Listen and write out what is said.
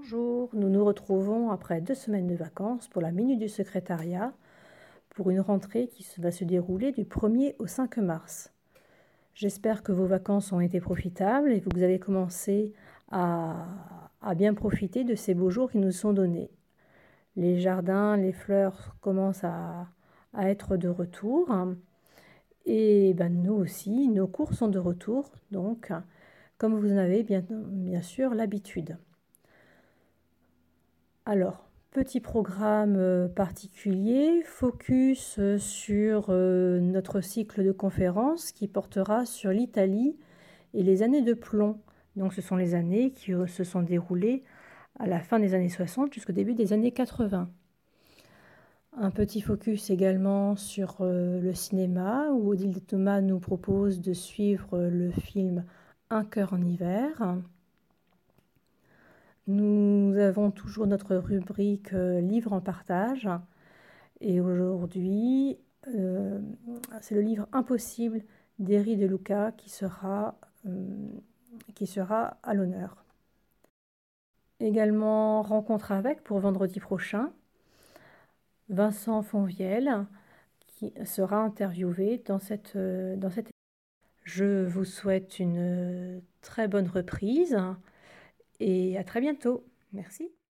Bonjour, nous nous retrouvons après deux semaines de vacances pour la Minute du Secrétariat pour une rentrée qui va se dérouler du 1er au 5 mars. J'espère que vos vacances ont été profitables et que vous avez commencé à, bien profiter de ces beaux jours qui nous sont donnés. Les jardins, les fleurs commencent à, être de retour et ben, nous aussi, nos cours sont de retour, donc comme vous en avez bien, bien sûr l'habitude. Alors, petit programme euh, particulier, focus euh, sur euh, notre cycle de conférences qui portera sur l'Italie et les années de plomb. Donc ce sont les années qui se sont déroulées à la fin des années 60 jusqu'au début des années 80. Un petit focus également sur le cinéma où Odile Thomas nous propose de suivre le film Un cœur en hiver. Nous avons toujours notre rubrique euh, livre en partage. Et aujourd'hui, euh, c'est le livre Impossible d'Eri de Luca qui sera, euh, qui sera à l'honneur. Également, rencontre avec pour vendredi prochain. Vincent Fonvielle qui sera interviewé dans cette, dans cette Je vous souhaite une très bonne reprise et à très bientôt. Merci.